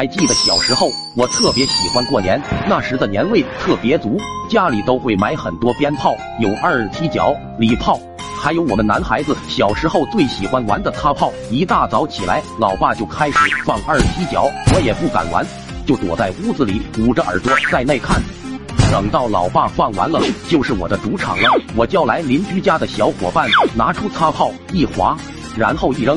还记得小时候，我特别喜欢过年，那时的年味特别足，家里都会买很多鞭炮，有二踢脚、礼炮，还有我们男孩子小时候最喜欢玩的擦炮。一大早起来，老爸就开始放二踢脚，我也不敢玩，就躲在屋子里捂着耳朵在那看。等到老爸放完了，就是我的主场了。我叫来邻居家的小伙伴，拿出擦炮一划，然后一扔。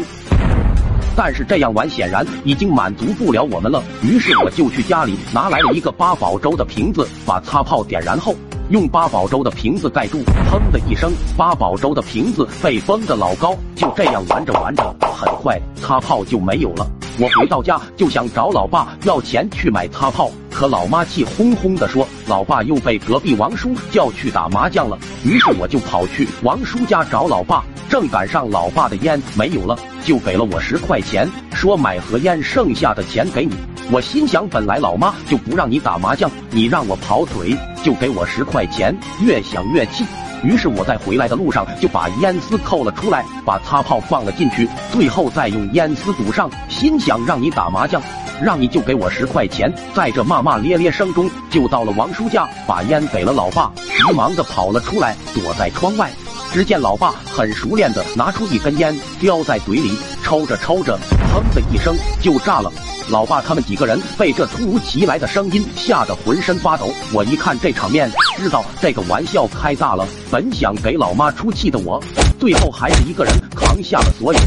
但是这样玩显然已经满足不了我们了，于是我就去家里拿来了一个八宝粥的瓶子，把擦炮点燃后，用八宝粥的瓶子盖住，砰的一声，八宝粥的瓶子被封的老高。就这样玩着玩着，很快擦炮就没有了。我回到家就想找老爸要钱去买擦炮，可老妈气哄哄的说，老爸又被隔壁王叔叫去打麻将了。于是我就跑去王叔家找老爸。正赶上老爸的烟没有了，就给了我十块钱，说买盒烟，剩下的钱给你。我心想，本来老妈就不让你打麻将，你让我跑腿，就给我十块钱。越想越气，于是我在回来的路上就把烟丝扣了出来，把擦炮放了进去，最后再用烟丝堵上。心想，让你打麻将，让你就给我十块钱。在这骂骂咧咧声中，就到了王叔家，把烟给了老爸，急忙的跑了出来，躲在窗外。只见老爸很熟练的拿出一根烟，叼在嘴里抽着抽着，砰的一声就炸了。老爸他们几个人被这突如其来的声音吓得浑身发抖。我一看这场面，知道这个玩笑开大了。本想给老妈出气的我，最后还是一个人扛下了所有。